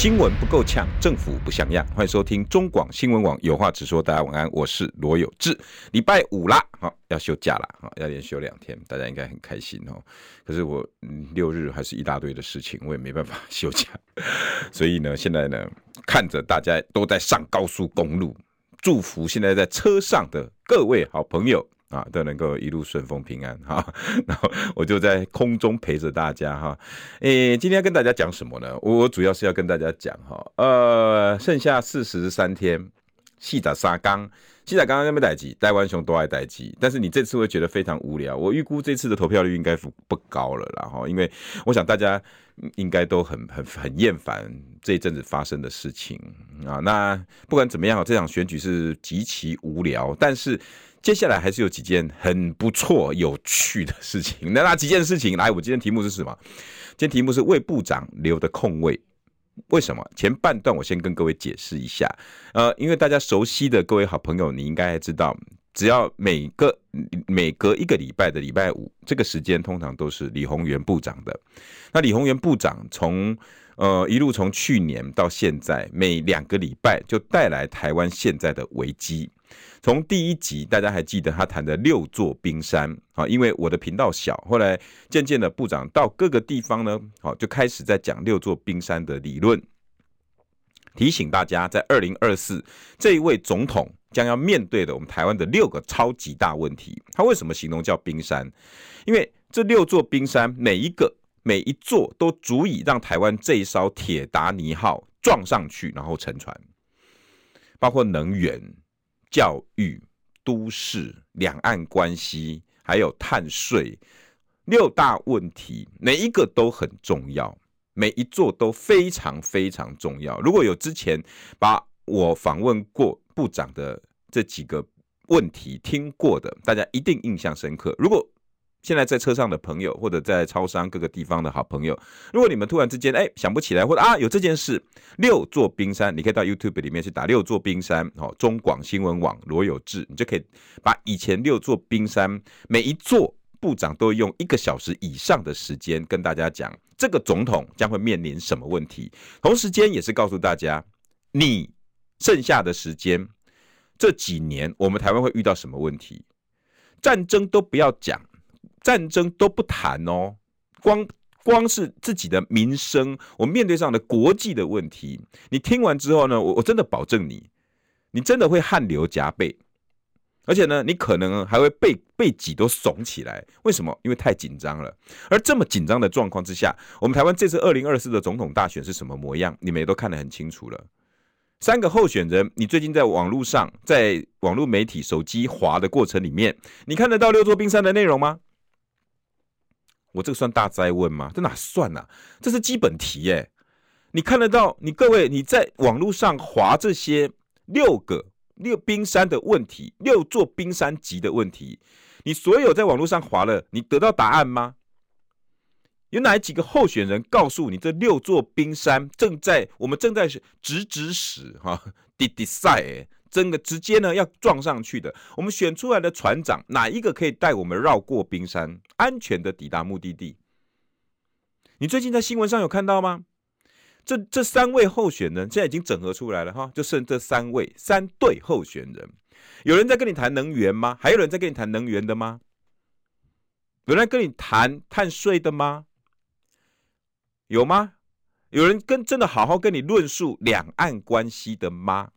新闻不够呛，政府不像样。欢迎收听中广新闻网有话直说。大家晚安，我是罗有志。礼拜五啦，好要休假了，好要连休两天，大家应该很开心哦。可是我六日还是一大堆的事情，我也没办法休假。所以呢，现在呢，看着大家都在上高速公路，祝福现在在车上的各位好朋友。啊，都能够一路顺风平安哈，然后我就在空中陪着大家哈。诶，今天要跟大家讲什么呢？我主要是要跟大家讲哈，呃，剩下四十三天，细仔沙刚，细仔刚刚那边待机，台湾熊都爱待机，但是你这次会觉得非常无聊。我预估这次的投票率应该不不高了啦哈，因为我想大家应该都很很很厌烦这一阵子发生的事情啊。那不管怎么样，这场选举是极其无聊，但是。接下来还是有几件很不错、有趣的事情。那那几件事情，来，我今天题目是什么？今天题目是魏部长留的空位，为什么？前半段我先跟各位解释一下。呃，因为大家熟悉的各位好朋友，你应该知道，只要每个每隔一个礼拜的礼拜五，这个时间通常都是李鸿源部长的。那李鸿源部长从呃一路从去年到现在，每两个礼拜就带来台湾现在的危机。从第一集，大家还记得他谈的六座冰山啊？因为我的频道小，后来渐渐的部长到各个地方呢，好就开始在讲六座冰山的理论，提醒大家，在二零二四这一位总统将要面对的我们台湾的六个超级大问题。他为什么形容叫冰山？因为这六座冰山每一个每一座都足以让台湾这一艘铁达尼号撞上去，然后沉船，包括能源。教育、都市、两岸关系，还有碳税，六大问题，每一个都很重要，每一座都非常非常重要。如果有之前把我访问过部长的这几个问题听过的，大家一定印象深刻。如果现在在车上的朋友，或者在超商各个地方的好朋友，如果你们突然之间哎想不起来，或者啊有这件事，六座冰山，你可以到 YouTube 里面去打六座冰山，哦，中广新闻网罗有志，你就可以把以前六座冰山每一座部长都用一个小时以上的时间跟大家讲，这个总统将会面临什么问题，同时间也是告诉大家，你剩下的时间这几年我们台湾会遇到什么问题，战争都不要讲。战争都不谈哦，光光是自己的民生，我面对上的国际的问题，你听完之后呢，我我真的保证你，你真的会汗流浃背，而且呢，你可能还会背背脊都耸起来。为什么？因为太紧张了。而这么紧张的状况之下，我们台湾这次二零二四的总统大选是什么模样？你们也都看得很清楚了。三个候选人，你最近在网络上，在网络媒体手机滑的过程里面，你看得到六座冰山的内容吗？我这个算大哉问吗？这哪算啊？这是基本题耶！你看得到？你各位你在网络上滑这些六个六冰山的问题，六座冰山级的问题，你所有在网络上滑了，你得到答案吗？有哪几个候选人告诉你，这六座冰山正在我们正在直直驶哈，滴滴赛真的直接呢要撞上去的，我们选出来的船长哪一个可以带我们绕过冰山，安全的抵达目的地？你最近在新闻上有看到吗？这这三位候选人现在已经整合出来了哈，就剩这三位三对候选人。有人在跟你谈能源吗？还有人在跟你谈能源的吗？有人跟你谈碳税的吗？有吗？有人跟真的好好跟你论述两岸关系的吗？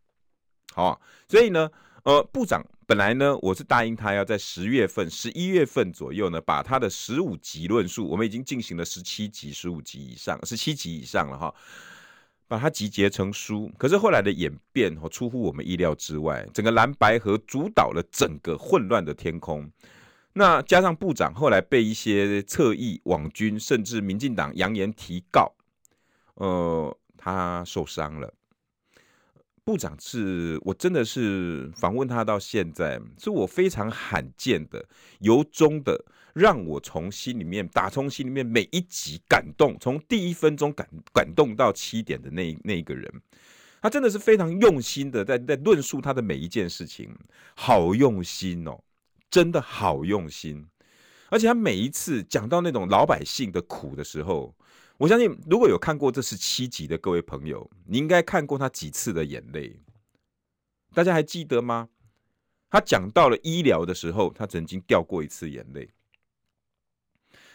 好，所以呢，呃，部长本来呢，我是答应他要在十月份、十一月份左右呢，把他的十五集论述，我们已经进行了十七集、十五集以上、十七集以上了哈，把它集结成书。可是后来的演变和出乎我们意料之外，整个蓝白河主导了整个混乱的天空。那加上部长后来被一些侧翼网军，甚至民进党扬言提告，呃，他受伤了。部长是我真的是访问他到现在，是我非常罕见的由衷的让我从心里面打从心里面每一集感动，从第一分钟感感动到七点的那那一个人。他真的是非常用心的在在论述他的每一件事情，好用心哦，真的好用心。而且他每一次讲到那种老百姓的苦的时候，我相信如果有看过这是七集的各位朋友，你应该看过他几次的眼泪。大家还记得吗？他讲到了医疗的时候，他曾经掉过一次眼泪。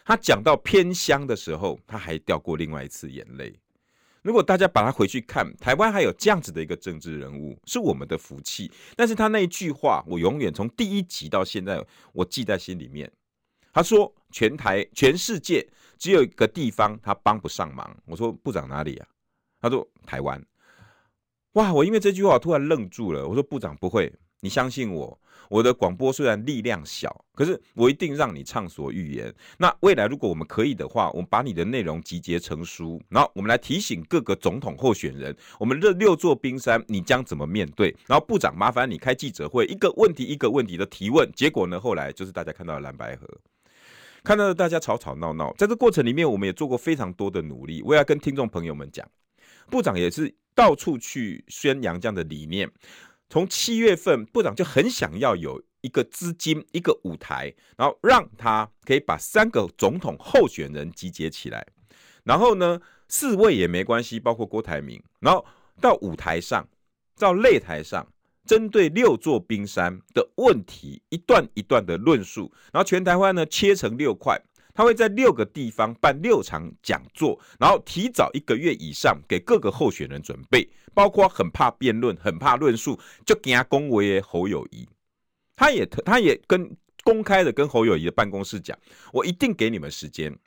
他讲到偏乡的时候，他还掉过另外一次眼泪。如果大家把它回去看，台湾还有这样子的一个政治人物，是我们的福气。但是他那一句话，我永远从第一集到现在，我记在心里面。他说：“全台全世界只有一个地方他帮不上忙。”我说：“部长哪里啊？”他说：“台湾。”哇！我因为这句话突然愣住了。我说：“部长不会，你相信我。”我的广播虽然力量小，可是我一定让你畅所欲言。那未来如果我们可以的话，我们把你的内容集结成书，然后我们来提醒各个总统候选人，我们这六座冰山你将怎么面对？然后部长麻烦你开记者会，一个问题一个问题的提问。结果呢，后来就是大家看到了蓝白河，看到了大家吵吵闹闹。在这过程里面，我们也做过非常多的努力。我要跟听众朋友们讲，部长也是到处去宣扬这样的理念。从七月份，部长就很想要有一个资金、一个舞台，然后让他可以把三个总统候选人集结起来，然后呢，四位也没关系，包括郭台铭，然后到舞台上，到擂台上，针对六座冰山的问题，一段一段的论述，然后全台湾呢切成六块。他会在六个地方办六场讲座，然后提早一个月以上给各个候选人准备，包括很怕辩论、很怕论述，就给他恭维侯友宜。他也他也跟公开的跟侯友宜的办公室讲，我一定给你们时间。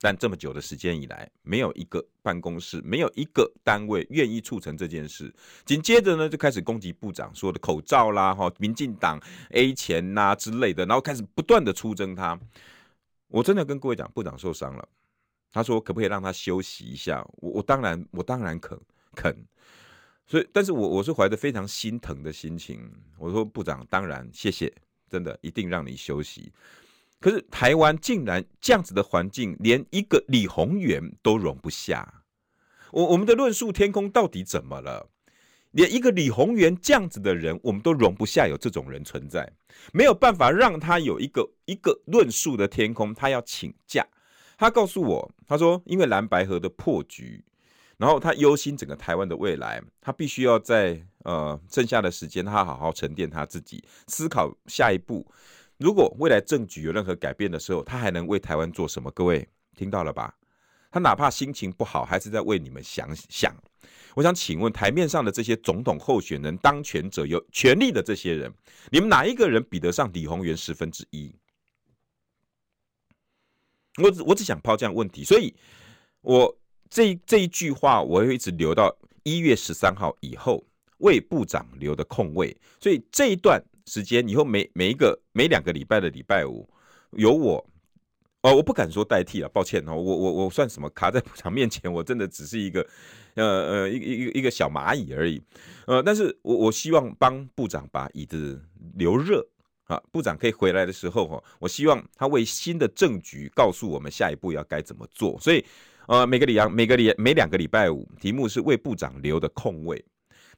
但这么久的时间以来，没有一个办公室，没有一个单位愿意促成这件事。紧接着呢，就开始攻击部长说的口罩啦、哈民进党 A 钱呐之类的，然后开始不断的出征他。我真的跟各位讲，部长受伤了。他说可不可以让他休息一下？我我当然我当然肯肯。所以，但是我我是怀着非常心疼的心情。我说部长当然谢谢，真的一定让你休息。可是台湾竟然这样子的环境，连一个李鸿源都容不下。我我们的论述天空到底怎么了？连一个李鸿源这样子的人，我们都容不下有这种人存在，没有办法让他有一个一个论述的天空。他要请假，他告诉我，他说因为蓝白合的破局，然后他忧心整个台湾的未来，他必须要在呃剩下的时间，他好好沉淀他自己，思考下一步。如果未来政局有任何改变的时候，他还能为台湾做什么？各位听到了吧？他哪怕心情不好，还是在为你们想想。我想请问台面上的这些总统候选人、当权者、有权力的这些人，你们哪一个人比得上李鸿源十分之一？我只我只想抛这样问题，所以我这这一句话我会一直留到一月十三号以后为部长留的空位，所以这一段时间以后每每一个每两个礼拜的礼拜五有我。哦，我不敢说代替了，抱歉哦，我我我算什么？卡在 部长面前，我真的只是一个，呃呃，一一个一个小蚂蚁而已，呃，但是我我希望帮部长把椅子留热啊，部长可以回来的时候哈，我希望他为新的政局告诉我们下一步要该怎么做。所以，呃，每个礼拜每个礼每两个礼拜五，题目是为部长留的空位。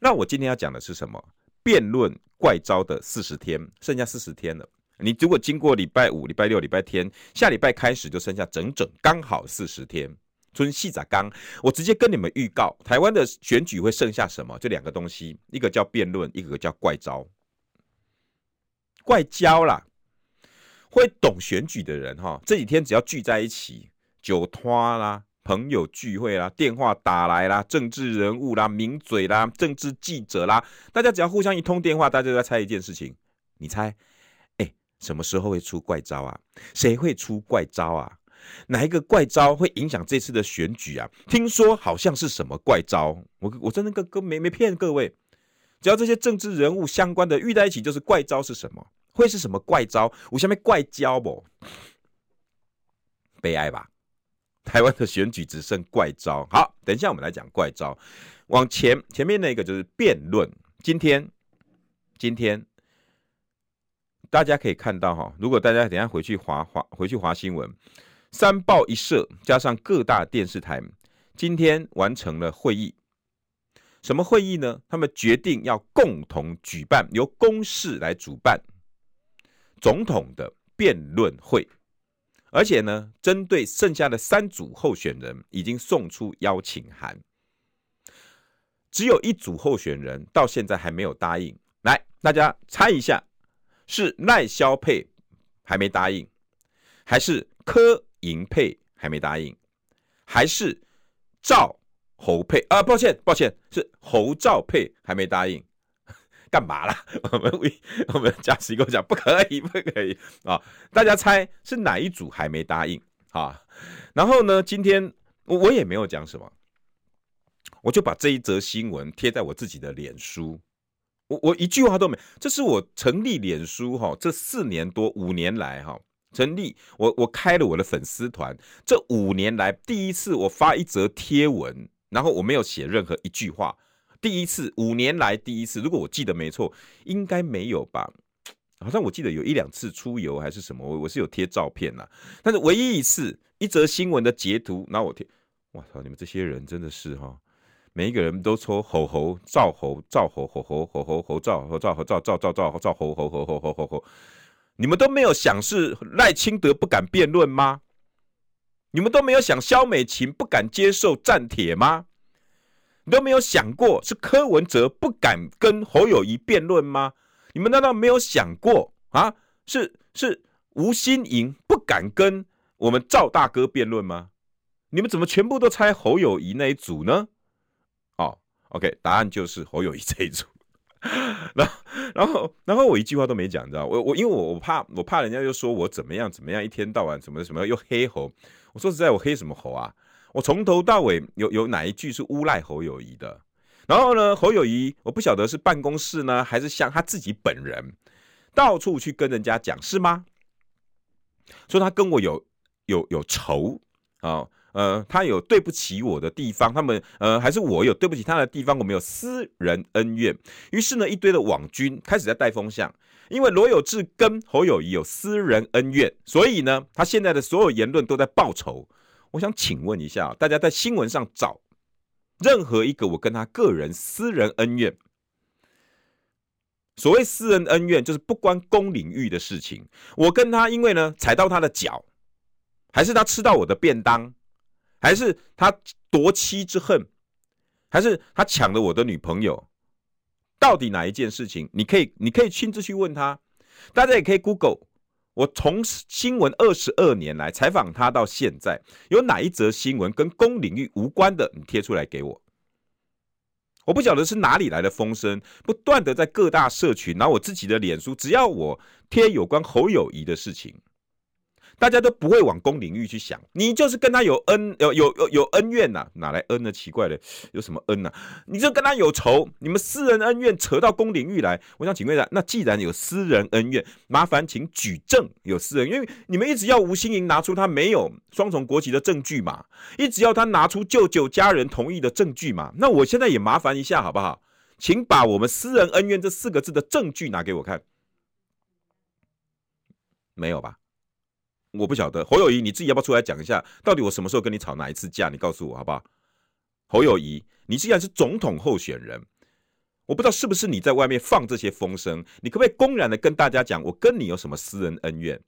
那我今天要讲的是什么？辩论怪招的四十天，剩下四十天了。你如果经过礼拜五、礼拜六、礼拜天，下礼拜开始就剩下整整刚好四十天。春细仔刚，我直接跟你们预告，台湾的选举会剩下什么？这两个东西，一个叫辩论，一个叫怪招。怪招啦，会懂选举的人哈，这几天只要聚在一起，酒托啦、朋友聚会啦、电话打来啦、政治人物啦、名嘴啦、政治记者啦，大家只要互相一通电话，大家就在猜一件事情，你猜？什么时候会出怪招啊？谁会出怪招啊？哪一个怪招会影响这次的选举啊？听说好像是什么怪招？我我真的跟跟没没骗各位，只要这些政治人物相关的遇在一起，就是怪招是什么？会是什么怪招？我下面怪招不？悲哀吧？台湾的选举只剩怪招。好，等一下我们来讲怪招。往前前面那个就是辩论。今天今天大家可以看到哈，如果大家等下回去滑滑回去滑新闻，三报一社加上各大电视台，今天完成了会议。什么会议呢？他们决定要共同举办，由公视来主办总统的辩论会，而且呢，针对剩下的三组候选人，已经送出邀请函。只有一组候选人到现在还没有答应。来，大家猜一下，是赖萧配还没答应，还是柯银配还没答应，还是赵？侯配啊，抱歉抱歉，是侯赵配还没答应，干嘛啦？我们我们嘉琪跟我讲不可以不可以啊！大家猜是哪一组还没答应啊？然后呢，今天我我也没有讲什么，我就把这一则新闻贴在我自己的脸书，我我一句话都没。这是我成立脸书哈，这四年多五年来哈，成立我我开了我的粉丝团，这五年来第一次我发一则贴文。然后我没有写任何一句话，第一次五年来第一次，如果我记得没错，应该没有吧？好像我记得有一两次出游还是什么，我我是有贴照片呐，但是唯一一次一则新闻的截图，然后我贴，我操，你们这些人真的是哈，每一个人都说吼吼赵侯赵侯吼吼吼吼吼赵侯赵侯赵赵赵赵赵侯吼吼吼吼吼吼，你们都没有想是赖清德不敢辩论吗？你们都没有想萧美琴不敢接受战帖吗？你都没有想过是柯文哲不敢跟侯友谊辩论吗？你们难道没有想过啊？是是吴欣盈不敢跟我们赵大哥辩论吗？你们怎么全部都猜侯友谊那一组呢？，OK，答案就是侯友谊这一组。然后然后然后我一句话都没讲，你知道我我因为我我怕我怕人家又说我怎么样怎么样，一天到晚什么什么又黑侯。我说实在，我黑什么侯啊？我从头到尾有有哪一句是诬赖侯友谊的？然后呢，侯友谊我不晓得是办公室呢，还是像他自己本人到处去跟人家讲，是吗？说他跟我有有有仇啊，呃，他有对不起我的地方，他们呃，还是我有对不起他的地方，我们有私人恩怨。于是呢，一堆的网军开始在带风向。因为罗有志跟侯友谊有私人恩怨，所以呢，他现在的所有言论都在报仇。我想请问一下，大家在新闻上找任何一个我跟他个人私人恩怨，所谓私人恩怨就是不关公领域的事情。我跟他因为呢踩到他的脚，还是他吃到我的便当，还是他夺妻之恨，还是他抢了我的女朋友？到底哪一件事情？你可以，你可以亲自去问他。大家也可以 Google。我从新闻二十二年来采访他到现在，有哪一则新闻跟公领域无关的？你贴出来给我。我不晓得是哪里来的风声，不断的在各大社群，然后我自己的脸书，只要我贴有关侯友谊的事情。大家都不会往公领域去想，你就是跟他有恩有有有有恩怨呐、哪来恩呢？奇怪的，有什么恩呐、你就跟他有仇，你们私人恩怨扯到公领域来。我想请问一下，那既然有私人恩怨，麻烦请举证有私人，因为你们一直要吴欣盈拿出他没有双重国籍的证据嘛，一直要他拿出舅舅家人同意的证据嘛。那我现在也麻烦一下好不好？请把我们私人恩怨这四个字的证据拿给我看，没有吧？我不晓得侯友宜，你自己要不要出来讲一下，到底我什么时候跟你吵哪一次架？你告诉我好不好？侯友宜，你既然是总统候选人，我不知道是不是你在外面放这些风声，你可不可以公然的跟大家讲，我跟你有什么私人恩怨？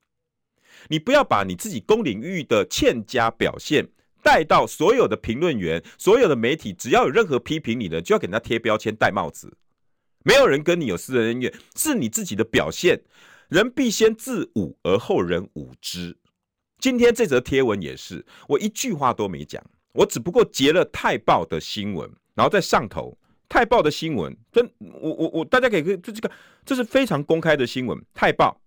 你不要把你自己公领域的欠佳表现带到所有的评论员、所有的媒体，只要有任何批评你的，就要给人家贴标签、戴帽子。没有人跟你有私人恩怨，是你自己的表现。人必先自侮，而后人侮之。今天这则贴文也是，我一句话都没讲，我只不过截了泰报的新闻，然后在上头。泰报的新闻，跟我我我，大家可以看，这这个这是非常公开的新闻。泰报，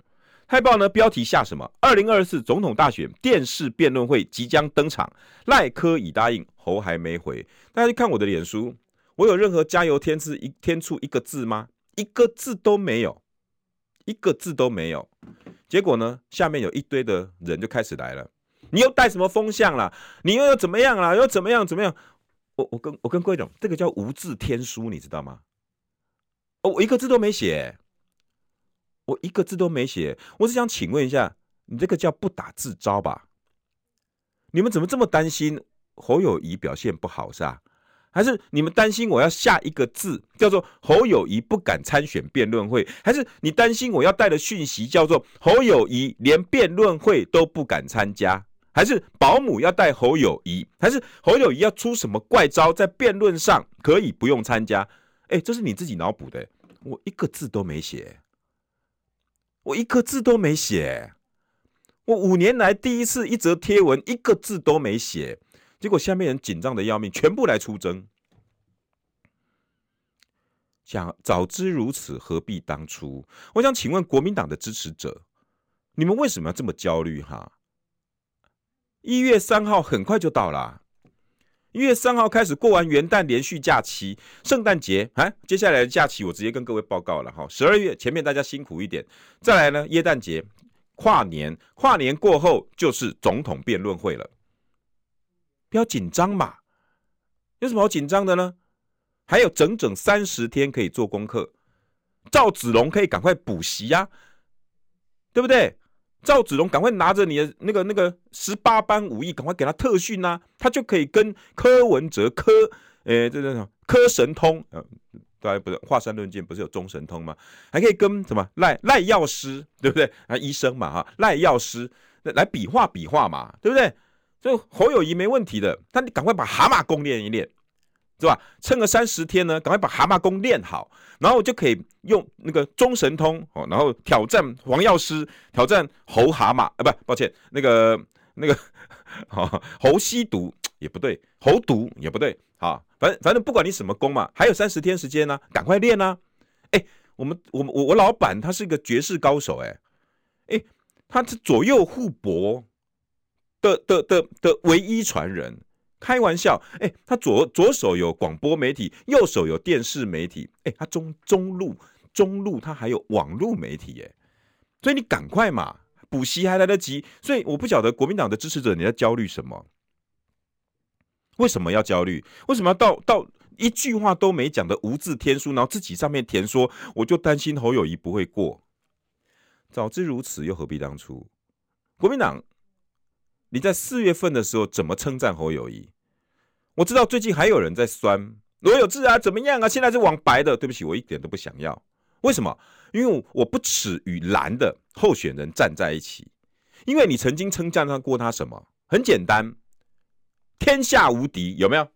泰报呢，标题下什么？二零二四总统大选电视辩论会即将登场，赖科已答应，侯还没回。大家去看我的脸书，我有任何加油添字一添醋一个字吗？一个字都没有。一个字都没有，结果呢？下面有一堆的人就开始来了。你又带什么风向啦？你又要怎么样啦？又怎么样？怎么样？我我跟我跟各位讲，这个叫无字天书，你知道吗？哦，我一个字都没写，我一个字都没写。我只想请问一下，你这个叫不打自招吧？你们怎么这么担心侯友谊表现不好是吧？还是你们担心我要下一个字叫做侯友宜不敢参选辩论会？还是你担心我要带的讯息叫做侯友宜连辩论会都不敢参加？还是保姆要带侯友宜？还是侯友宜要出什么怪招在辩论上可以不用参加？哎，这是你自己脑补的，我一个字都没写，我一个字都没写，我五年来第一次一则贴文一个字都没写。结果下面人紧张的要命，全部来出征。想早知如此，何必当初？我想请问国民党的支持者，你们为什么要这么焦虑？哈，一月三号很快就到了，一月三号开始过完元旦连续假期，圣诞节啊，接下来的假期我直接跟各位报告了哈。十二月前面大家辛苦一点，再来呢，耶诞节、跨年，跨年过后就是总统辩论会了。不要紧张嘛，有什么好紧张的呢？还有整整三十天可以做功课，赵子龙可以赶快补习呀，对不对？赵子龙赶快拿着你的那个那个十八般武艺，赶快给他特训呐，他就可以跟柯文哲柯诶，这这什么柯神通，呃，大家不是华山论剑不是有中神通吗？还可以跟什么赖赖药师，对不对？啊，医生嘛哈，赖药师来比划比划嘛，对不对？所以侯友谊没问题的，但你赶快把蛤蟆功练一练，是吧？撑个三十天呢，赶快把蛤蟆功练好，然后就可以用那个中神通哦，然后挑战黄药师，挑战侯蛤蟆啊，不，抱歉，那个那个 好侯吸毒也不对，侯毒也不对，好，反正反正不管你什么功嘛，还有三十天时间呢，赶快练啊！哎，我们我们我我老板他是一个绝世高手，哎哎，他是左右互搏。的的的的唯一传人，开玩笑，哎、他左左手有广播媒体，右手有电视媒体，哎、他中中路中路他还有网络媒体，哎，所以你赶快嘛，补习还来得及，所以我不晓得国民党的支持者你在焦虑什么？为什么要焦虑？为什么要到到一句话都没讲的无字天书，然后自己上面填说，我就担心侯友宜不会过，早知如此，又何必当初？国民党。你在四月份的时候怎么称赞侯友谊？我知道最近还有人在酸罗有志啊，怎么样啊？现在是往白的，对不起，我一点都不想要。为什么？因为我不耻与蓝的候选人站在一起。因为你曾经称赞他过他什么？很简单，天下无敌，有没有？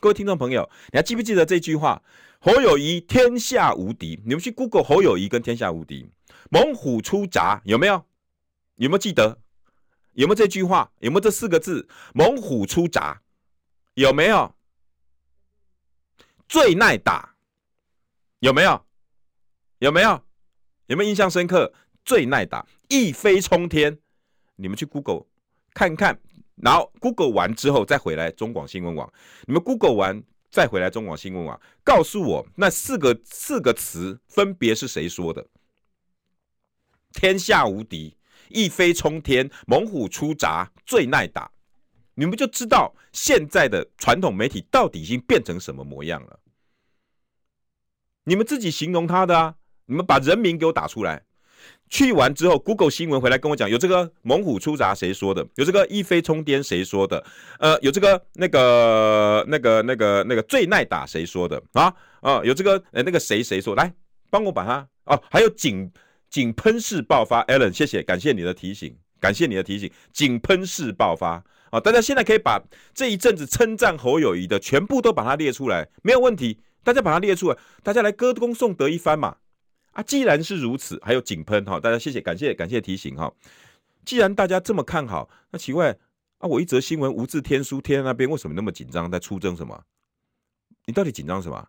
各位听众朋友，你还记不记得这句话？侯友谊天下无敌。你们去 Google 侯友谊跟天下无敌，猛虎出闸，有没有？有没有记得？有没有这句话？有没有这四个字？猛虎出闸，有没有？最耐打，有没有？有没有？有没有印象深刻？最耐打，一飞冲天。你们去 Google 看看，然后 Google 完之后再回来中广新闻网。你们 Google 完再回来中广新闻网，告诉我那四个四个词分别是谁说的？天下无敌。一飞冲天，猛虎出闸，最耐打。你们就知道现在的传统媒体到底已经变成什么模样了。你们自己形容他的啊！你们把人名给我打出来。去完之后，Google 新闻回来跟我讲，有这个猛虎出闸谁说的？有这个一飞冲天谁说的？呃，有这个那个那个那个那个最耐打谁说的啊？啊、有这个呃那个谁谁说？来帮我把它哦，还有警。井喷式爆发，Allen，谢谢，感谢你的提醒，感谢你的提醒。井喷式爆发啊！大家现在可以把这一阵子称赞侯友谊的全部都把它列出来，没有问题。大家把它列出来，大家来歌功颂德一番嘛！啊，既然是如此，还有井喷哈，大家谢谢，感谢感谢提醒哈。既然大家这么看好，那奇怪啊，我一则新闻无字天书贴在那边，为什么那么紧张，在出征什么？你到底紧张什么？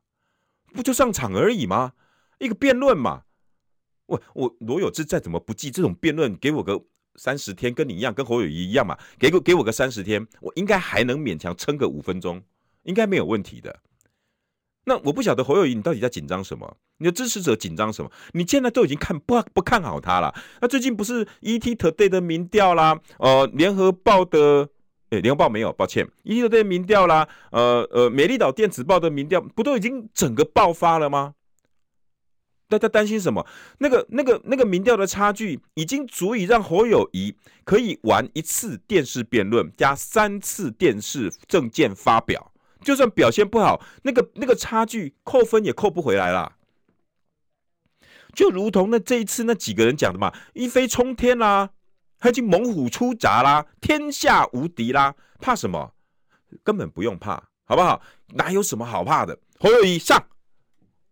不就上场而已吗？一个辩论嘛。我我罗有志再怎么不济这种辩论，给我个三十天，跟你一样，跟侯友宜一样嘛，给个给我个三十天，我应该还能勉强撑个五分钟，应该没有问题的。那我不晓得侯友宜你到底在紧张什么？你的支持者紧张什么？你现在都已经看不不看好他了。那最近不是 ETtoday 的民调啦，呃，联合报的，诶，联合报没有，抱歉，ETtoday 的民调啦，呃呃，美丽岛电子报的民调，不都已经整个爆发了吗？大家担心什么？那个、那个、那个民调的差距，已经足以让侯友宜可以玩一次电视辩论加三次电视政见发表，就算表现不好，那个、那个差距扣分也扣不回来了。就如同那这一次那几个人讲的嘛，一飞冲天啦，他已经猛虎出闸啦，天下无敌啦，怕什么？根本不用怕，好不好？哪有什么好怕的？侯友宜上，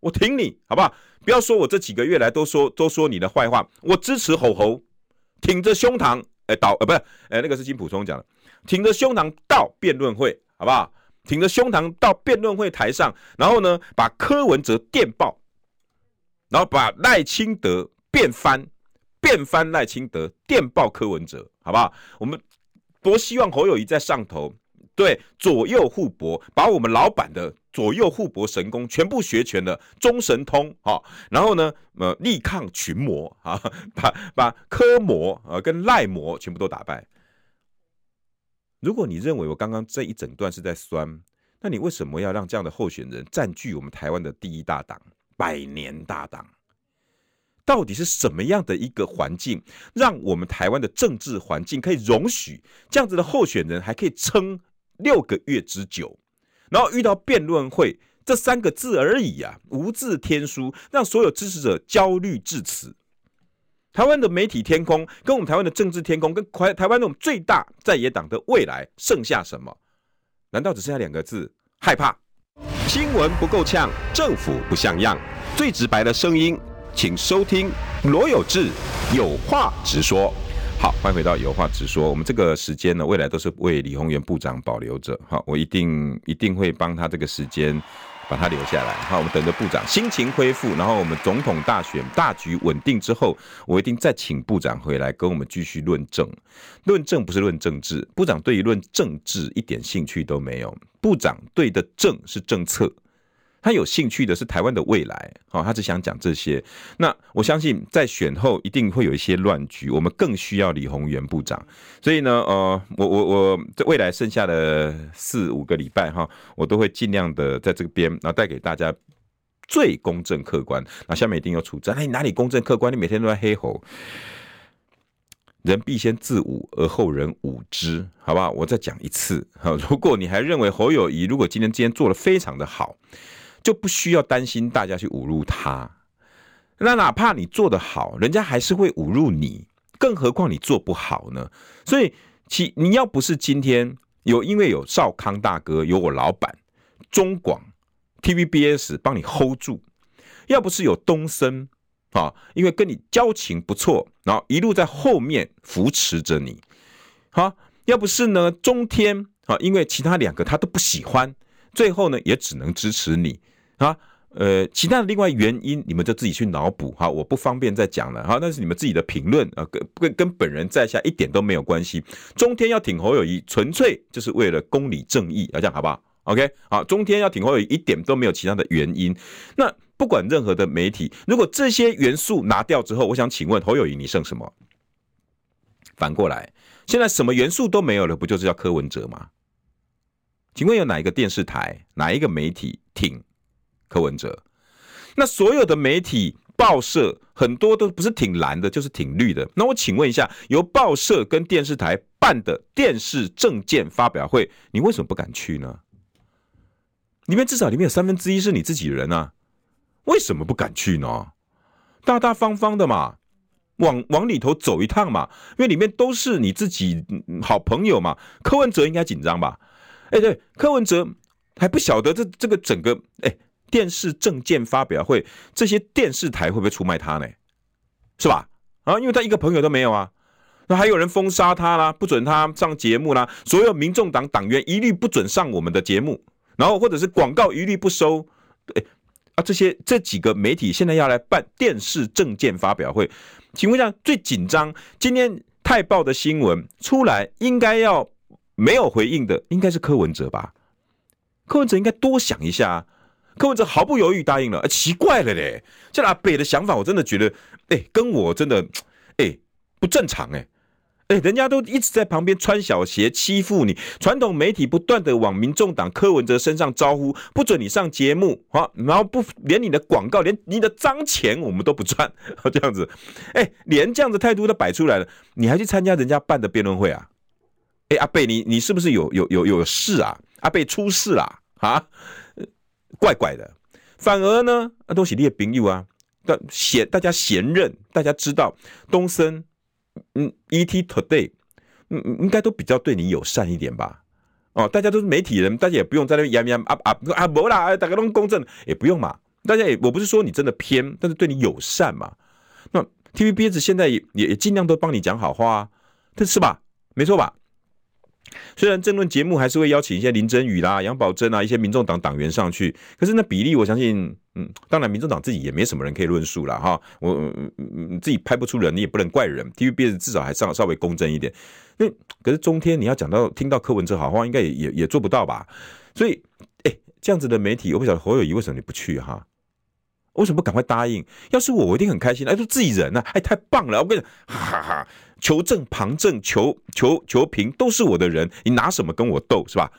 我挺你，好不好？不要说我这几个月来都说都说你的坏话，我支持吼侯，挺着胸膛，哎、欸、倒，呃不是，哎、那个是金普聪讲的，挺着胸膛到辩论会，好不好？挺着胸膛到辩论会台上，然后呢，把柯文哲电爆，然后把赖清德变翻，变翻赖清德，电爆柯文哲，好不好？我们多希望侯友谊在上头。对，左右互搏，把我们老板的左右互搏神功全部学全了，中神通哈。然后呢，呃，力抗群魔啊，把把柯魔啊跟赖魔全部都打败。如果你认为我刚刚这一整段是在酸，那你为什么要让这样的候选人占据我们台湾的第一大党、百年大党？到底是什么样的一个环境，让我们台湾的政治环境可以容许这样子的候选人还可以撑？六个月之久，然后遇到辩论会这三个字而已啊，无字天书，让所有支持者焦虑至此。台湾的媒体天空，跟我们台湾的政治天空，跟台台湾那种最大在野党的未来，剩下什么？难道只剩下两个字：害怕？新闻不够呛，政府不像样，最直白的声音，请收听罗有志有话直说。好，欢迎回到有话直说。我们这个时间呢，未来都是为李鸿源部长保留着。好，我一定一定会帮他这个时间把他留下来。好，我们等着部长心情恢复，然后我们总统大选大局稳定之后，我一定再请部长回来跟我们继续论证。论证不是论政治，部长对于论政治一点兴趣都没有。部长对的政是政策。他有兴趣的是台湾的未来，好，他只想讲这些。那我相信在选后一定会有一些乱局，我们更需要李鸿源部长。所以呢，呃，我我我这未来剩下的四五个礼拜哈，我都会尽量的在这边，然后带给大家最公正客观。那下面一定要出战，哎，你哪里公正客观？你每天都在黑猴。人必先自侮，而后人侮之，好不好？我再讲一次，如果你还认为侯友谊如果今天今天做的非常的好。就不需要担心大家去侮辱他，那哪怕你做得好，人家还是会侮辱你，更何况你做不好呢？所以，其你要不是今天有因为有少康大哥，有我老板中广 TVBS 帮你 hold 住，要不是有东森啊，因为跟你交情不错，然后一路在后面扶持着你，好，要不是呢中天啊，因为其他两个他都不喜欢，最后呢也只能支持你。啊，呃，其他的另外原因，你们就自己去脑补哈，我不方便再讲了哈，那是你们自己的评论啊，跟跟跟本人在下一点都没有关系。中天要挺侯友谊，纯粹就是为了公理正义，啊，这样好不好？OK，好，中天要挺侯友谊，一点都没有其他的原因。那不管任何的媒体，如果这些元素拿掉之后，我想请问侯友谊，你剩什么？反过来，现在什么元素都没有了，不就是叫柯文哲吗？请问有哪一个电视台，哪一个媒体挺？柯文哲，那所有的媒体报社很多都不是挺蓝的，就是挺绿的。那我请问一下，由报社跟电视台办的电视政见发表会，你为什么不敢去呢？里面至少里面有三分之一是你自己人啊，为什么不敢去呢？大大方方的嘛，往往里头走一趟嘛，因为里面都是你自己好朋友嘛。柯文哲应该紧张吧？哎，对，柯文哲还不晓得这这个整个哎。电视政见发表会，这些电视台会不会出卖他呢？是吧？啊，因为他一个朋友都没有啊，那还有人封杀他啦，不准他上节目啦，所有民众党党员一律不准上我们的节目，然后或者是广告一律不收。哎，啊，这些这几个媒体现在要来办电视证件发表会，请问一下，最紧张今天泰报的新闻出来，应该要没有回应的，应该是柯文哲吧？柯文哲应该多想一下。啊柯文哲毫不犹豫答应了，欸、奇怪了嘞，这阿北的想法，我真的觉得，哎、跟我真的，哎、不正常哎、欸。哎，人家都一直在旁边穿小鞋欺负你，传统媒体不断的往民众党柯文哲身上招呼，不准你上节目，好，然后不连你的广告，连你的脏钱我们都不赚，这样子，哎，连这样子态度都摆出来了，你还去参加人家办的辩论会啊？哎，阿贝，你你是不是有有有有事啊？阿贝出事啦啊？怪怪的，反而呢，都是你的朋友啊，但嫌大家嫌任，大家知道东森。嗯，ET Today，嗯，应该都比较对你友善一点吧？哦，大家都是媒体人，大家也不用在那边呀呀啊啊啊，不啦，大家都公正，也不用嘛。大家也，我不是说你真的偏，但是对你友善嘛。那 TVBS 现在也也也尽量都帮你讲好话啊，这是吧？没错吧？虽然政论节目还是会邀请一些林真宇啦、杨宝珍啊一些民众党党员上去，可是那比例我相信，嗯，当然民众党自己也没什么人可以论述了哈。我嗯嗯自己拍不出人，你也不能怪人。TVBS 至少还上稍微公正一点。那可是中天你要讲到听到柯文哲好话，应该也也也做不到吧？所以，哎，这样子的媒体，我不晓得侯友宜为什么你不去哈？为什么不赶快答应？要是我，我一定很开心。哎，都自己人啊，哎，太棒了！我跟你，哈哈哈。求正旁正求求求平都是我的人，你拿什么跟我斗是吧？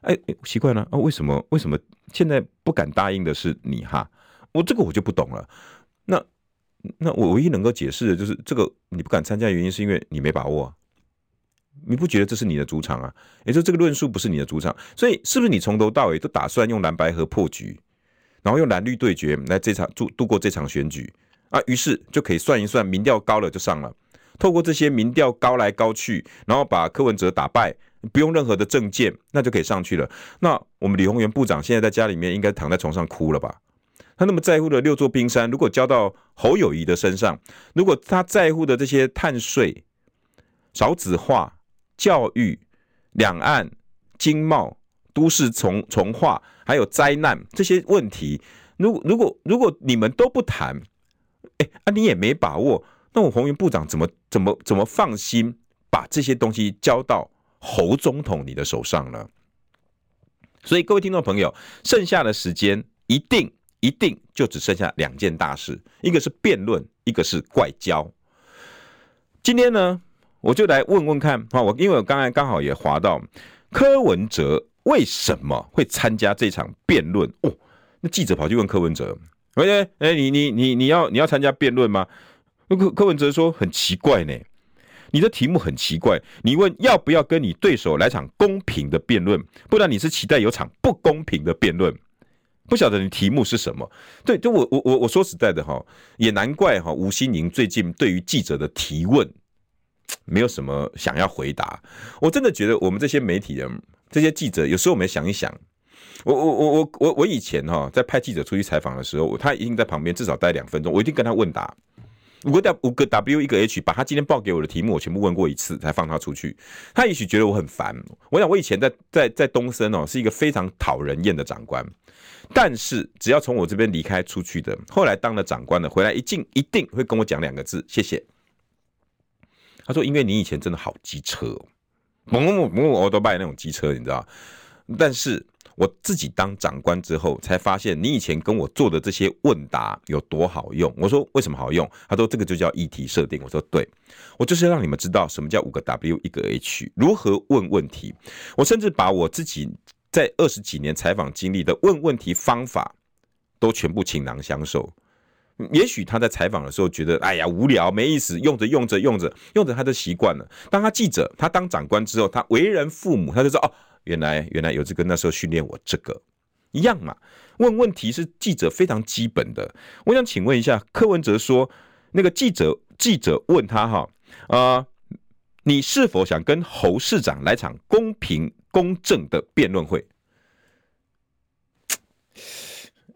哎，奇怪了啊，为什么为什么现在不敢答应的是你哈？我这个我就不懂了。那那我唯一能够解释的就是这个你不敢参加的原因是因为你没把握，你不觉得这是你的主场啊？也就这个论述不是你的主场，所以是不是你从头到尾都打算用蓝白合破局，然后用蓝绿对决来这场度度过这场选举啊？于是就可以算一算，民调高了就上了。透过这些民调高来高去，然后把柯文哲打败，不用任何的政见，那就可以上去了。那我们李鸿源部长现在在家里面应该躺在床上哭了吧？他那么在乎的六座冰山，如果交到侯友谊的身上，如果他在乎的这些碳税、少子化、教育、两岸、经贸、都市重重化，还有灾难这些问题，如果如果如果你们都不谈，哎啊，你也没把握。那我鸿源部长怎么怎么怎么放心把这些东西交到侯总统你的手上呢？所以各位听众朋友，剩下的时间一定一定就只剩下两件大事，一个是辩论，一个是外交。今天呢，我就来问问看啊，我因为我刚才刚好也滑到柯文哲为什么会参加这场辩论哦？那记者跑去问柯文哲，喂，哎，你你你你要你要参加辩论吗？柯柯文哲说很奇怪呢，你的题目很奇怪，你问要不要跟你对手来场公平的辩论，不然你是期待有场不公平的辩论，不晓得你题目是什么？对，就我我我我说实在的哈，也难怪哈，吴欣盈最近对于记者的提问，没有什么想要回答。我真的觉得我们这些媒体人、这些记者，有时候我们想一想，我我我我我我以前哈在派记者出去采访的时候，他一定在旁边至少待两分钟，我一定跟他问答。五个 W 五个 W 一个 H，把他今天报给我的题目我全部问过一次，才放他出去。他也许觉得我很烦。我想我以前在在在东森哦，是一个非常讨人厌的长官。但是只要从我这边离开出去的，后来当了长官的，回来一进一定会跟我讲两个字：谢谢。他说：“因为你以前真的好机车，某某某某我都卖那种机车，你知道？但是。”我自己当长官之后，才发现你以前跟我做的这些问答有多好用。我说为什么好用？他说这个就叫议题设定。我说对，我就是要让你们知道什么叫五个 W 一个 H，如何问问题。我甚至把我自己在二十几年采访经历的问问题方法都全部倾囊相授。也许他在采访的时候觉得哎呀无聊没意思，用着用着用着用着他就习惯了。当他记者，他当长官之后，他为人父母，他就说哦。原来原来有这个，那时候训练我这个一样嘛？问问题是记者非常基本的。我想请问一下，柯文哲说，那个记者记者问他哈啊、你是否想跟侯市长来场公平公正的辩论会？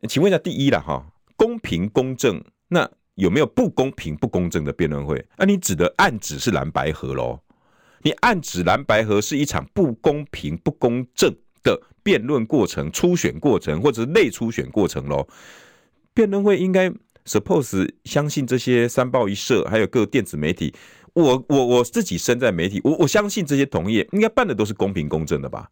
请问一下，第一了哈，公平公正，那有没有不公平不公正的辩论会？那、你指的暗指是蓝白合喽？你暗指蓝白合是一场不公平、不公正的辩论过程、初选过程，或者是内初选过程喽？辩论会应该 suppose 相信这些三报一社，还有各电子媒体。我我我自己身在媒体，我我相信这些同业应该办的都是公平公正的吧？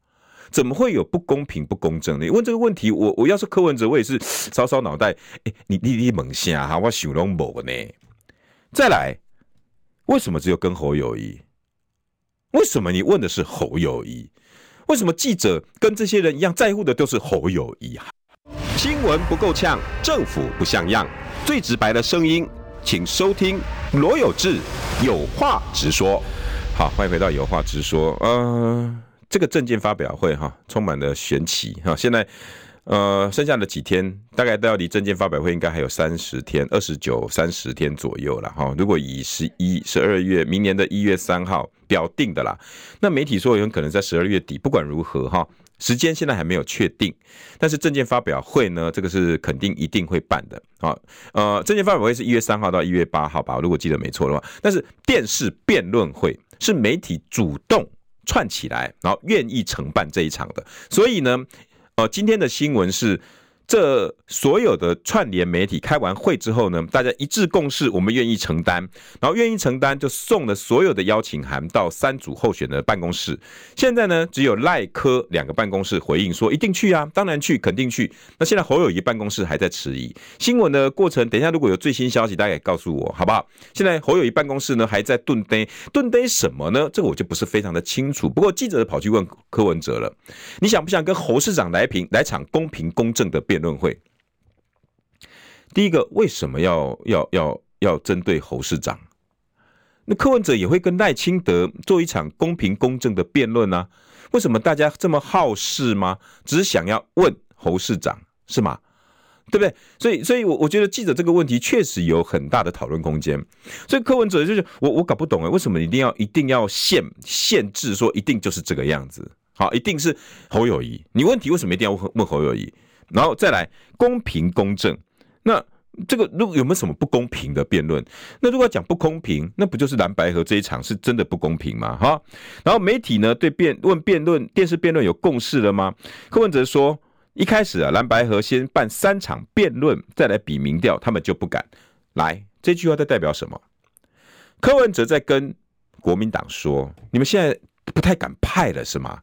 怎么会有不公平、不公正呢？你问这个问题，我我要是柯文哲，我也是 搔搔脑袋。哎，你你你猛下哈，我想拢无呢。再来，为什么只有跟侯友宜？为什么你问的是侯友谊？为什么记者跟这些人一样在乎的都是侯友谊啊？新闻不够呛，政府不像样，最直白的声音，请收听罗有志有话直说。好，欢迎回到有话直说。呃，这个证件发表会哈，充满了玄奇哈。现在呃，剩下的几天，大概都要离证件发表会应该还有三十天，二十九、三十天左右了哈。如果以十一、十二月明年的一月三号表定的啦，那媒体说有可能在十二月底。不管如何哈。时间现在还没有确定，但是证件发表会呢，这个是肯定一定会办的啊。呃，证件发表会是一月三号到一月八号吧，如果记得没错的话。但是电视辩论会是媒体主动串起来，然后愿意承办这一场的。所以呢，呃，今天的新闻是。这所有的串联媒体开完会之后呢，大家一致共识，我们愿意承担，然后愿意承担就送了所有的邀请函到三组候选的办公室。现在呢，只有赖科两个办公室回应说一定去啊，当然去，肯定去。那现在侯友谊办公室还在迟疑。新闻的过程，等一下如果有最新消息，大家也告诉我好不好？现在侯友谊办公室呢还在炖呆，炖呆什么呢？这个我就不是非常的清楚。不过记者跑去问柯文哲了，你想不想跟侯市长来平来场公平公正的辩论会，第一个为什么要要要要针对侯市长？那柯文哲也会跟赖清德做一场公平公正的辩论呢？为什么大家这么好事吗？只是想要问侯市长是吗？对不对？所以，所以我我觉得记者这个问题确实有很大的讨论空间。所以柯文哲就是我我搞不懂哎，为什么一定要一定要限限制说一定就是这个样子？好，一定是侯友谊？你问题为什么一定要问侯友谊？然后再来公平公正，那这个如果有没有什么不公平的辩论？那如果讲不公平，那不就是蓝白合这一场是真的不公平吗？哈，然后媒体呢对辩问辩论电视辩论有共识了吗？柯文哲说，一开始啊蓝白合先办三场辩论，再来比民调，他们就不敢来。这句话在代表什么？柯文哲在跟国民党说，你们现在不太敢派了是吗？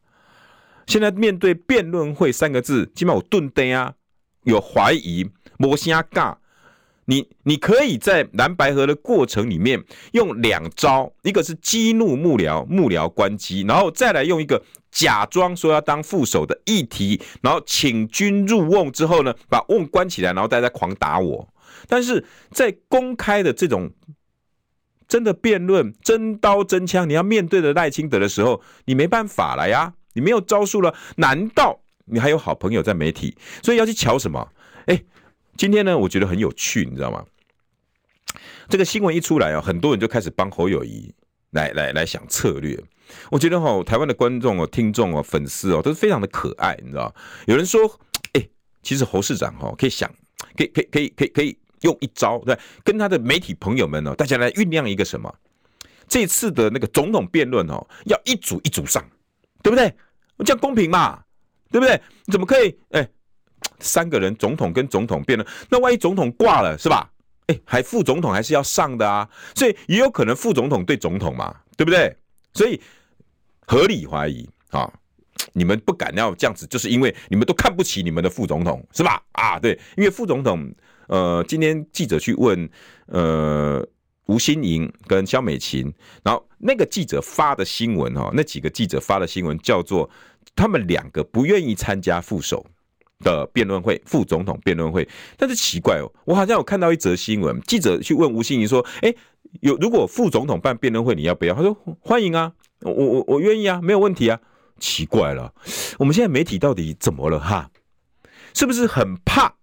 现在面对辩论会三个字，起码有顿呆啊，有怀疑，没啥尬。你你可以在蓝白河的过程里面用两招，一个是激怒幕僚，幕僚关机，然后再来用一个假装说要当副手的议题，然后请君入瓮之后呢，把瓮关起来，然后大家狂打我。但是在公开的这种真的辩论，真刀真枪，你要面对着赖清德的时候，你没办法了呀。你没有招数了？难道你还有好朋友在媒体？所以要去瞧什么？哎，今天呢，我觉得很有趣，你知道吗？这个新闻一出来啊，很多人就开始帮侯友谊来来来想策略。我觉得哈，台湾的观众哦、听众哦、粉丝哦，都是非常的可爱，你知道？有人说，哎，其实侯市长哈可以想，可以可以可以可以可以用一招，对，跟他的媒体朋友们哦，大家来酝酿一个什么？这次的那个总统辩论哦，要一组一组上，对不对？这样公平嘛？对不对？你怎么可以？哎，三个人总统跟总统辩论，那万一总统挂了是吧？哎，还副总统还是要上的啊，所以也有可能副总统对总统嘛，对不对？所以合理怀疑啊，你们不敢要这样子，就是因为你们都看不起你们的副总统是吧？啊，对，因为副总统，呃，今天记者去问，呃。吴欣盈跟萧美琴，然后那个记者发的新闻哈，那几个记者发的新闻叫做他们两个不愿意参加副手的辩论会，副总统辩论会。但是奇怪哦，我好像有看到一则新闻，记者去问吴欣盈说：“哎，有如果副总统办辩论会，你要不要？”他说：“欢迎啊，我我我愿意啊，没有问题啊。”奇怪了，我们现在媒体到底怎么了哈？是不是很怕？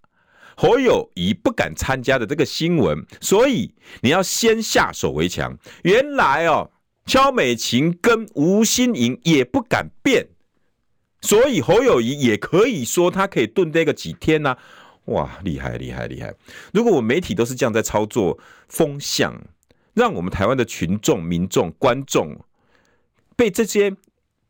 侯友宜不敢参加的这个新闻，所以你要先下手为强。原来哦，萧美琴跟吴欣盈也不敢变，所以侯友谊也可以说他可以蹲这个几天呢、哇，厉害厉害厉害！如果我媒体都是这样在操作风向，让我们台湾的群众、民众、观众被这些。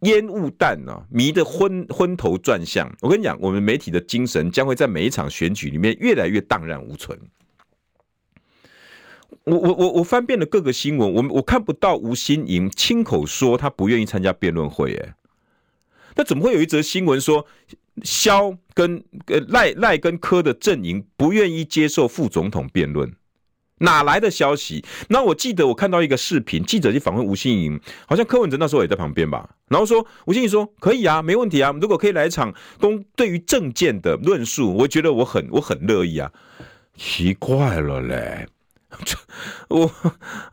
烟雾弹呢，迷得昏昏头转向。我跟你讲，我们媒体的精神将会在每一场选举里面越来越荡然无存。我我我我翻遍了各个新闻，我我看不到吴欣盈亲口说他不愿意参加辩论会。哎，那怎么会有一则新闻说萧跟呃赖赖跟柯的阵营不愿意接受副总统辩论？哪来的消息？那我记得我看到一个视频，记者去访问吴欣盈，好像柯文哲那时候也在旁边吧。然后说吴欣盈说可以啊，没问题啊，如果可以来一场公对于政见的论述，我觉得我很我很乐意啊。奇怪了嘞，我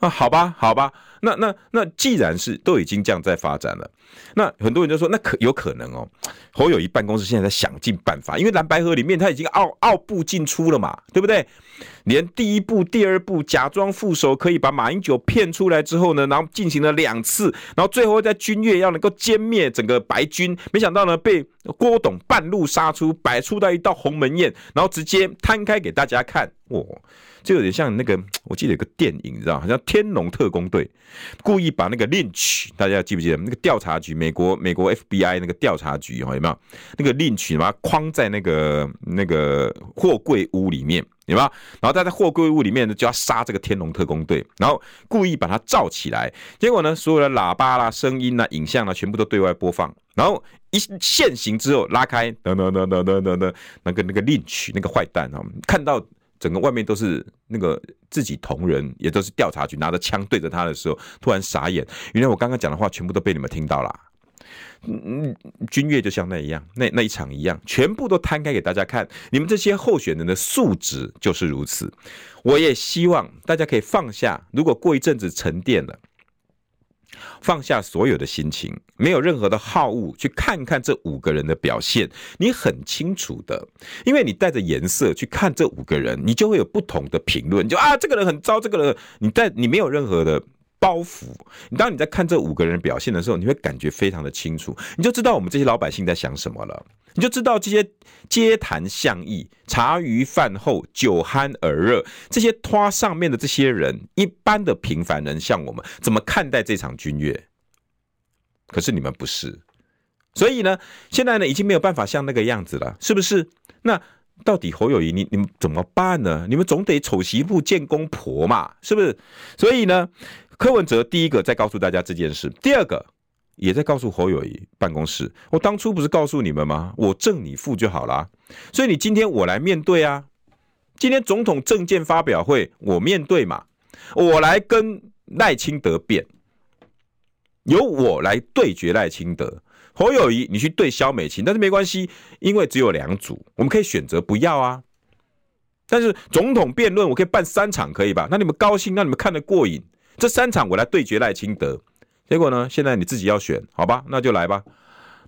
啊好吧好吧。那那那，既然是都已经这样在发展了，那很多人就说，那可有可能哦。侯友谊办公室现在在想尽办法，因为蓝白河里面他已经奥奥步进出了嘛，对不对？连第一步、第二步假装副手可以把马英九骗出来之后呢，然后进行了两次，然后最后在君悦要能够歼灭整个白军，没想到呢被郭董半路杀出，摆出到一道鸿门宴，然后直接摊开给大家看，哇！就有点像那个，我记得有个电影，你知道，好像《天龙特工队》，故意把那个 Lynch，大家记不记得那个调查局？美国美国 FBI 那个调查局，有没有？那个 Lynch 把它框在那个那个货柜屋里面，有没有？然后他在货柜屋里面呢，就要杀这个天龙特工队，然后故意把它罩起来，结果呢，所有的喇叭啦、声音啦、影像啦，全部都对外播放，然后一现行之后拉开，等等等等等等等，那个那个令曲那个坏蛋啊，看到。整个外面都是那个自己同仁，也都是调查局拿着枪对着他的时候，突然傻眼。原来我刚刚讲的话全部都被你们听到了。嗯，君悦就像那一样，那那一场一样，全部都摊开给大家看。你们这些候选人的素质就是如此。我也希望大家可以放下，如果过一阵子沉淀了。放下所有的心情，没有任何的好恶，去看看这五个人的表现，你很清楚的，因为你带着颜色去看这五个人，你就会有不同的评论，就啊，这个人很糟，这个人，你在你没有任何的。包袱，你当你在看这五个人表现的时候，你会感觉非常的清楚，你就知道我们这些老百姓在想什么了，你就知道这些街谈巷议、茶余饭后、酒酣耳热这些拖上面的这些人，一般的平凡人，像我们怎么看待这场君悦？可是你们不是，所以呢，现在呢已经没有办法像那个样子了，是不是？那到底侯友谊，你你们怎么办呢？你们总得丑媳妇见公婆嘛，是不是？所以呢？柯文哲第一个在告诉大家这件事，第二个也在告诉侯友谊办公室，我当初不是告诉你们吗？我正你负就好了，所以你今天我来面对啊，今天总统政见发表会我面对嘛，我来跟赖清德辩，由我来对决赖清德，侯友谊你去对萧美琴，但是没关系，因为只有两组，我们可以选择不要啊。但是总统辩论我可以办三场，可以吧？那你们高兴，让你们看得过瘾。这三场我来对决赖清德，结果呢？现在你自己要选，好吧？那就来吧，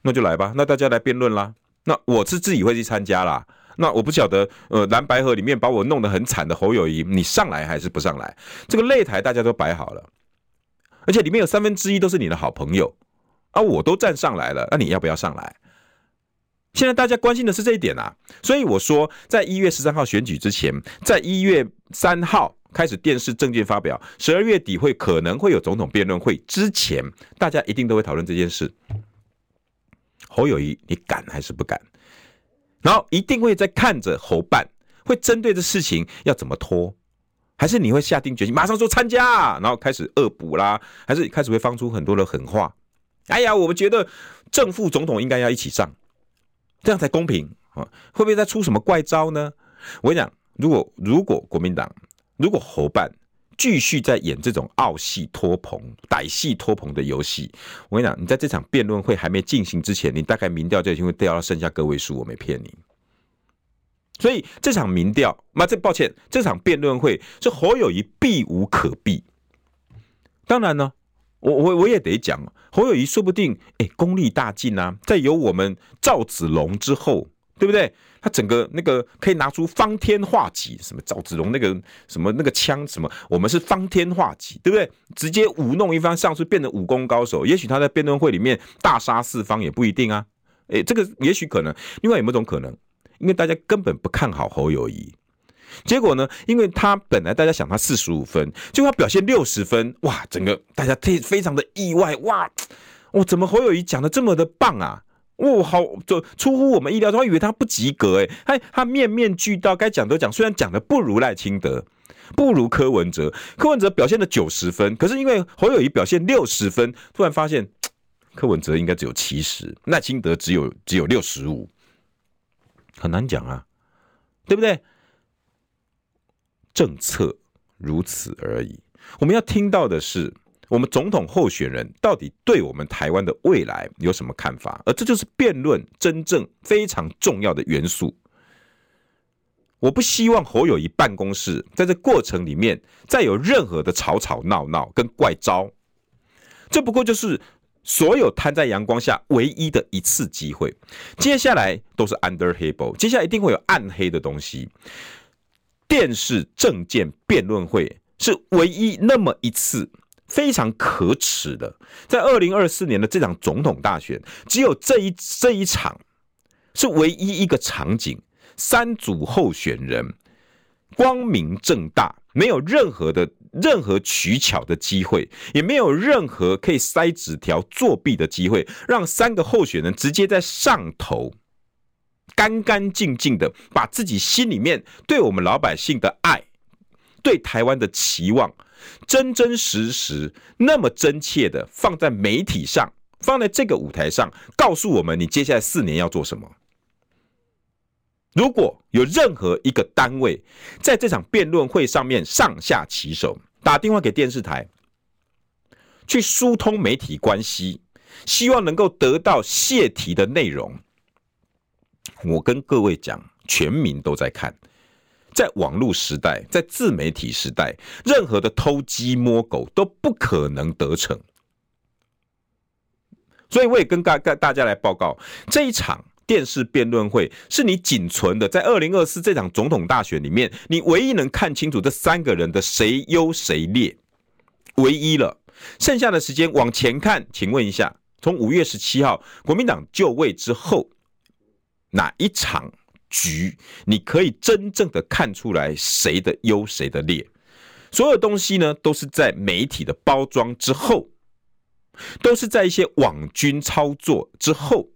那就来吧。那大家来辩论啦。那我是自己会去参加啦。那我不晓得，呃，蓝白合里面把我弄得很惨的侯友谊，你上来还是不上来？这个擂台大家都摆好了，而且里面有三分之一都是你的好朋友啊，我都站上来了，那你要不要上来？现在大家关心的是这一点啊。所以我说，在一月十三号选举之前，在一月三号。开始电视政见发表，十二月底会可能会有总统辩论会之前，大家一定都会讨论这件事。侯友谊，你敢还是不敢？然后一定会在看着侯办会针对这事情要怎么拖，还是你会下定决心马上说参加，然后开始恶补啦，还是开始会放出很多的狠话？哎呀，我们觉得正副总统应该要一起上，这样才公平啊！会不会再出什么怪招呢？我跟你讲，如果如果国民党。如果侯办继续在演这种傲戏拖棚、歹戏拖棚的游戏，我跟你讲，你在这场辩论会还没进行之前，你大概民调就已经会掉到剩下个位数，我没骗你。所以这场民调，那这抱歉，这场辩论会是侯友谊避无可避。当然呢，我我我也得讲，侯友谊说不定哎功力大进啊，在有我们赵子龙之后。对不对？他整个那个可以拿出方天画戟，什么赵子龙那个什么那个枪，什么我们是方天画戟，对不对？直接舞弄一番上去，变成武功高手。也许他在辩论会里面大杀四方也不一定啊。诶，这个也许可能。另外有没有种可能？因为大家根本不看好侯友谊，结果呢？因为他本来大家想他四十五分，结果他表现六十分，哇！整个大家非非常的意外，哇！我怎么侯友谊讲的这么的棒啊？哦，好，就出乎我们意料，他以为他不及格，诶，他他面面俱到，该讲都讲，虽然讲的不如赖清德，不如柯文哲，柯文哲表现了九十分，可是因为侯友宜表现六十分，突然发现柯文哲应该只有七十，赖清德只有只有六十五，很难讲啊，对不对？政策如此而已。我们要听到的是，我们总统候选人到底对我们台湾的未来有什么看法？而这就是辩论真正非常重要的元素。我不希望侯友宜办公室在这过程里面再有任何的吵吵闹闹跟怪招，这不过就是所有摊在阳光下唯一的一次机会。接下来都是 undertable，接下来一定会有暗黑的东西。电视政见辩论会是唯一那么一次非常可耻的，在二零二四年的这场总统大选，只有这一这一场是唯一一个场景，三组候选人光明正大，没有任何的任何取巧的机会，也没有任何可以塞纸条作弊的机会，让三个候选人直接在上头。干干净净的把自己心里面对我们老百姓的爱，对台湾的期望，真真实实那么真切的放在媒体上，放在这个舞台上，告诉我们你接下来四年要做什么。如果有任何一个单位在这场辩论会上面上下其手，打电话给电视台，去疏通媒体关系，希望能够得到泄题的内容。我跟各位讲，全民都在看，在网络时代，在自媒体时代，任何的偷鸡摸狗都不可能得逞。所以我也跟大大大家来报告，这一场电视辩论会是你仅存的，在二零二四这场总统大选里面，你唯一能看清楚这三个人的谁优谁劣，唯一了。剩下的时间往前看，请问一下，从五月十七号国民党就位之后。哪一场局，你可以真正的看出来谁的优谁的劣？所有东西呢，都是在媒体的包装之后，都是在一些网军操作之后，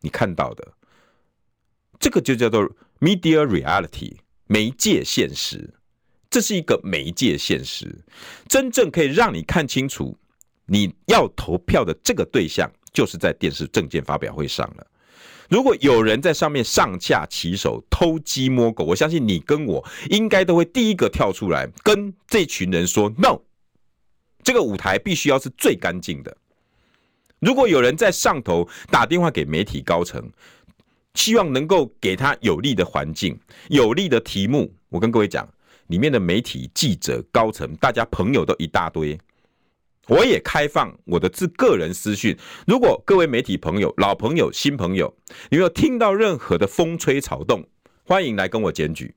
你看到的。这个就叫做 media reality，媒介现实。这是一个媒介现实，真正可以让你看清楚你要投票的这个对象，就是在电视政见发表会上了。如果有人在上面上下其手、偷鸡摸狗，我相信你跟我应该都会第一个跳出来跟这群人说 “no”。这个舞台必须要是最干净的。如果有人在上头打电话给媒体高层，希望能够给他有利的环境、有利的题目，我跟各位讲，里面的媒体记者高层，大家朋友都一大堆。我也开放我的自个人私讯，如果各位媒体朋友、老朋友、新朋友，你有听到任何的风吹草动，欢迎来跟我检举。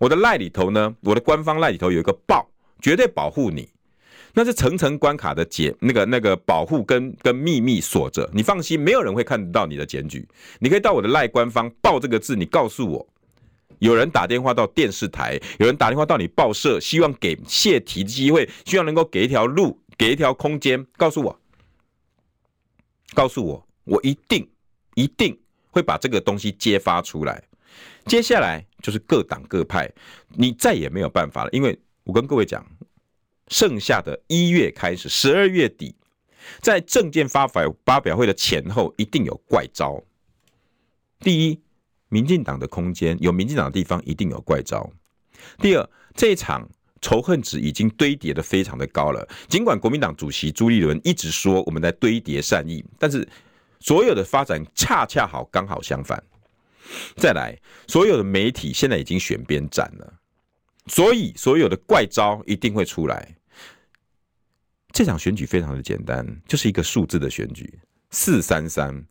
我的赖里头呢，我的官方赖里头有一个报，绝对保护你。那是层层关卡的解，那个那个保护跟跟秘密锁着，你放心，没有人会看得到你的检举。你可以到我的赖官方报这个字，你告诉我，有人打电话到电视台，有人打电话到你报社，希望给泄题的机会，希望能够给一条路。给一条空间，告诉我，告诉我，我一定一定会把这个东西揭发出来。接下来就是各党各派，你再也没有办法了，因为我跟各位讲，剩下的一月开始，十二月底，在政见发表发表会的前后，一定有怪招。第一，民进党的空间有民进党的地方，一定有怪招。第二，这一场。仇恨值已经堆叠的非常的高了。尽管国民党主席朱立伦一直说我们在堆叠善意，但是所有的发展恰恰好刚好相反。再来，所有的媒体现在已经选边站了，所以所有的怪招一定会出来。这场选举非常的简单，就是一个数字的选举，四三三，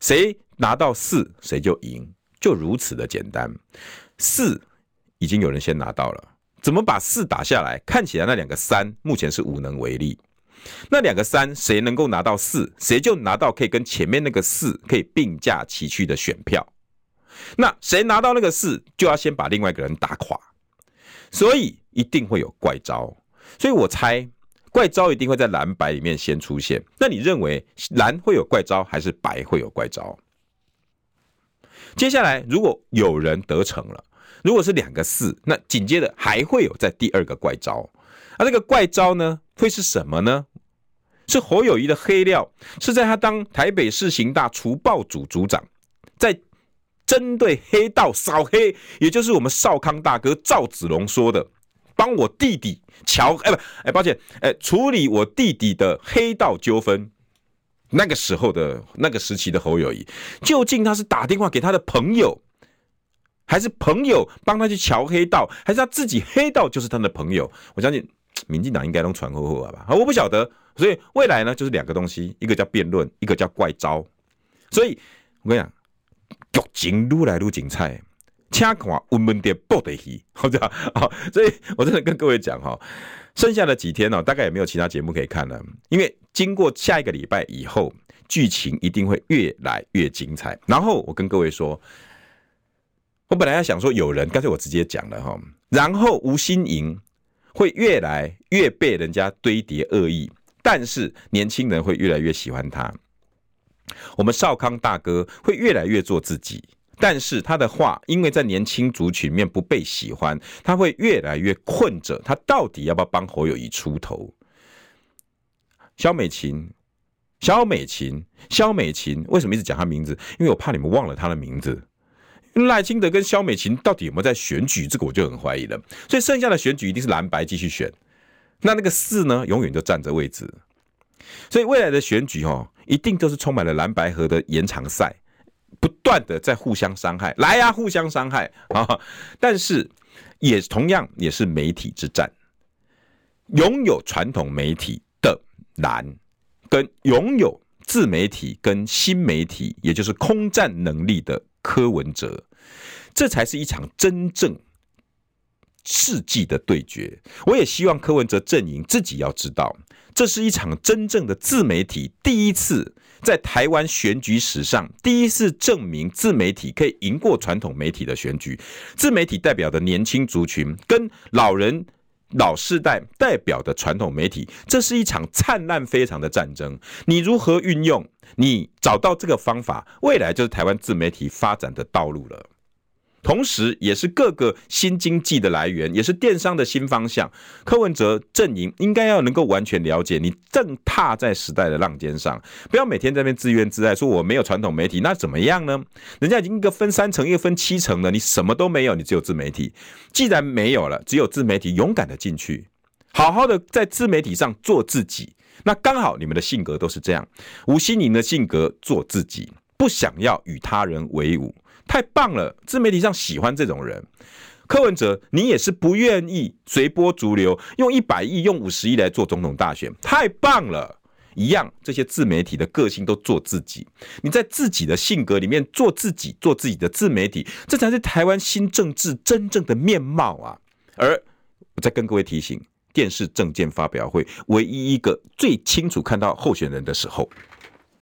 谁拿到四谁就赢，就如此的简单。四已经有人先拿到了。怎么把四打下来？看起来那两个三目前是无能为力。那两个三谁能够拿到四，谁就拿到可以跟前面那个四可以并驾齐驱的选票。那谁拿到那个四，就要先把另外一个人打垮。所以一定会有怪招。所以我猜怪招一定会在蓝白里面先出现。那你认为蓝会有怪招，还是白会有怪招？接下来如果有人得逞了。如果是两个四，那紧接着还会有在第二个怪招，而这个怪招呢，会是什么呢？是侯友谊的黑料，是在他当台北市刑大除暴组组长，在针对黑道扫黑，也就是我们少康大哥赵子龙说的，帮我弟弟乔，哎不，哎抱歉，哎处理我弟弟的黑道纠纷。那个时候的那个时期的侯友谊，究竟他是打电话给他的朋友，还是朋友帮他去乔黑道，还是他自己黑道就是他的朋友？我相信民进党应该能传后后吧？我不晓得。所以未来呢，就是两个东西，一个叫辩论，一个叫怪招。所以我跟你讲，剧情愈来愈精彩，请看我们的报的戏，好这样好。所以我真的跟各位讲哈，剩下的几天呢，大概也没有其他节目可以看了，因为经过下一个礼拜以后，剧情一定会越来越精彩。然后我跟各位说，我本来要想说有人，干脆我直接讲了哈。然后吴心盈会越来越被人家堆叠恶意。但是年轻人会越来越喜欢他，我们少康大哥会越来越做自己，但是他的话因为在年轻族群面不被喜欢，他会越来越困着，他到底要不要帮侯友宜出头？肖美琴，肖美琴，肖美琴，为什么一直讲他名字？因为我怕你们忘了他的名字。赖清德跟肖美琴到底有没有在选举？这个我就很怀疑了。所以剩下的选举一定是蓝白继续选。那那个四呢，永远都占着位置，所以未来的选举哦，一定都是充满了蓝白河的延长赛，不断的在互相伤害，来呀，互相伤害啊！但是也同样也是媒体之战，拥有传统媒体的蓝，跟拥有自媒体跟新媒体，也就是空战能力的柯文哲，这才是一场真正。世纪的对决，我也希望柯文哲阵营自己要知道，这是一场真正的自媒体第一次在台湾选举史上第一次证明自媒体可以赢过传统媒体的选举。自媒体代表的年轻族群跟老人老世代代表的传统媒体，这是一场灿烂非常的战争。你如何运用？你找到这个方法，未来就是台湾自媒体发展的道路了。同时，也是各个新经济的来源，也是电商的新方向。柯文哲阵营应该要能够完全了解，你正踏在时代的浪尖上，不要每天在那边自怨自艾，说我没有传统媒体，那怎么样呢？人家已经一个分三层，一个分七层了，你什么都没有，你只有自媒体。既然没有了，只有自媒体，勇敢的进去，好好的在自媒体上做自己。那刚好你们的性格都是这样，吴欣盈的性格做自己，不想要与他人为伍。太棒了！自媒体上喜欢这种人。柯文哲，你也是不愿意随波逐流，用一百亿、用五十亿来做总统大选，太棒了！一样，这些自媒体的个性都做自己。你在自己的性格里面做自己，做自己的自媒体，这才是台湾新政治真正的面貌啊！而我再跟各位提醒，电视政见发表会唯一一个最清楚看到候选人的时候。